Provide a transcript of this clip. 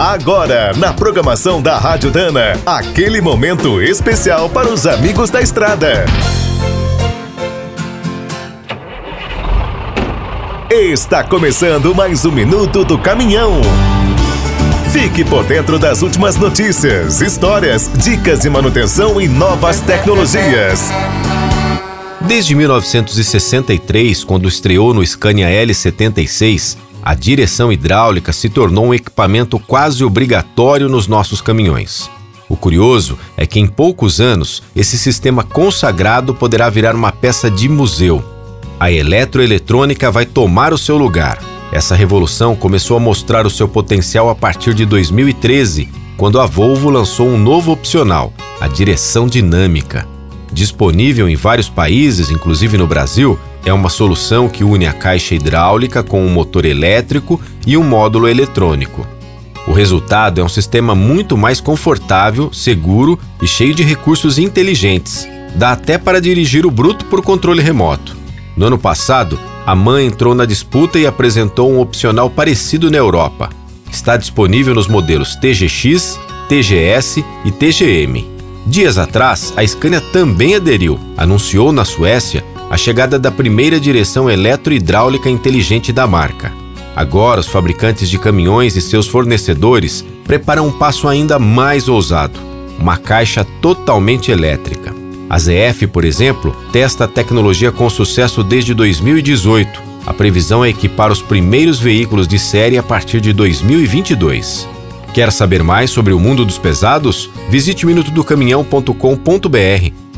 Agora, na programação da Rádio Dana, aquele momento especial para os amigos da estrada. Está começando mais um minuto do caminhão. Fique por dentro das últimas notícias, histórias, dicas de manutenção e novas tecnologias. Desde 1963, quando estreou no Scania L76, a direção hidráulica se tornou um equipamento quase obrigatório nos nossos caminhões. O curioso é que em poucos anos esse sistema consagrado poderá virar uma peça de museu. A eletroeletrônica vai tomar o seu lugar. Essa revolução começou a mostrar o seu potencial a partir de 2013, quando a Volvo lançou um novo opcional, a direção dinâmica. Disponível em vários países, inclusive no Brasil, é uma solução que une a caixa hidráulica com um motor elétrico e um módulo eletrônico. O resultado é um sistema muito mais confortável, seguro e cheio de recursos inteligentes. Dá até para dirigir o bruto por controle remoto. No ano passado, a MAN entrou na disputa e apresentou um opcional parecido na Europa. Está disponível nos modelos TGX, TGS e TGM. Dias atrás, a Scania também aderiu, anunciou na Suécia a chegada da primeira direção eletrohidráulica inteligente da marca. Agora, os fabricantes de caminhões e seus fornecedores preparam um passo ainda mais ousado: uma caixa totalmente elétrica. A ZF, por exemplo, testa a tecnologia com sucesso desde 2018. A previsão é equipar os primeiros veículos de série a partir de 2022. Quer saber mais sobre o mundo dos pesados? Visite minutodocaminhão.com.br.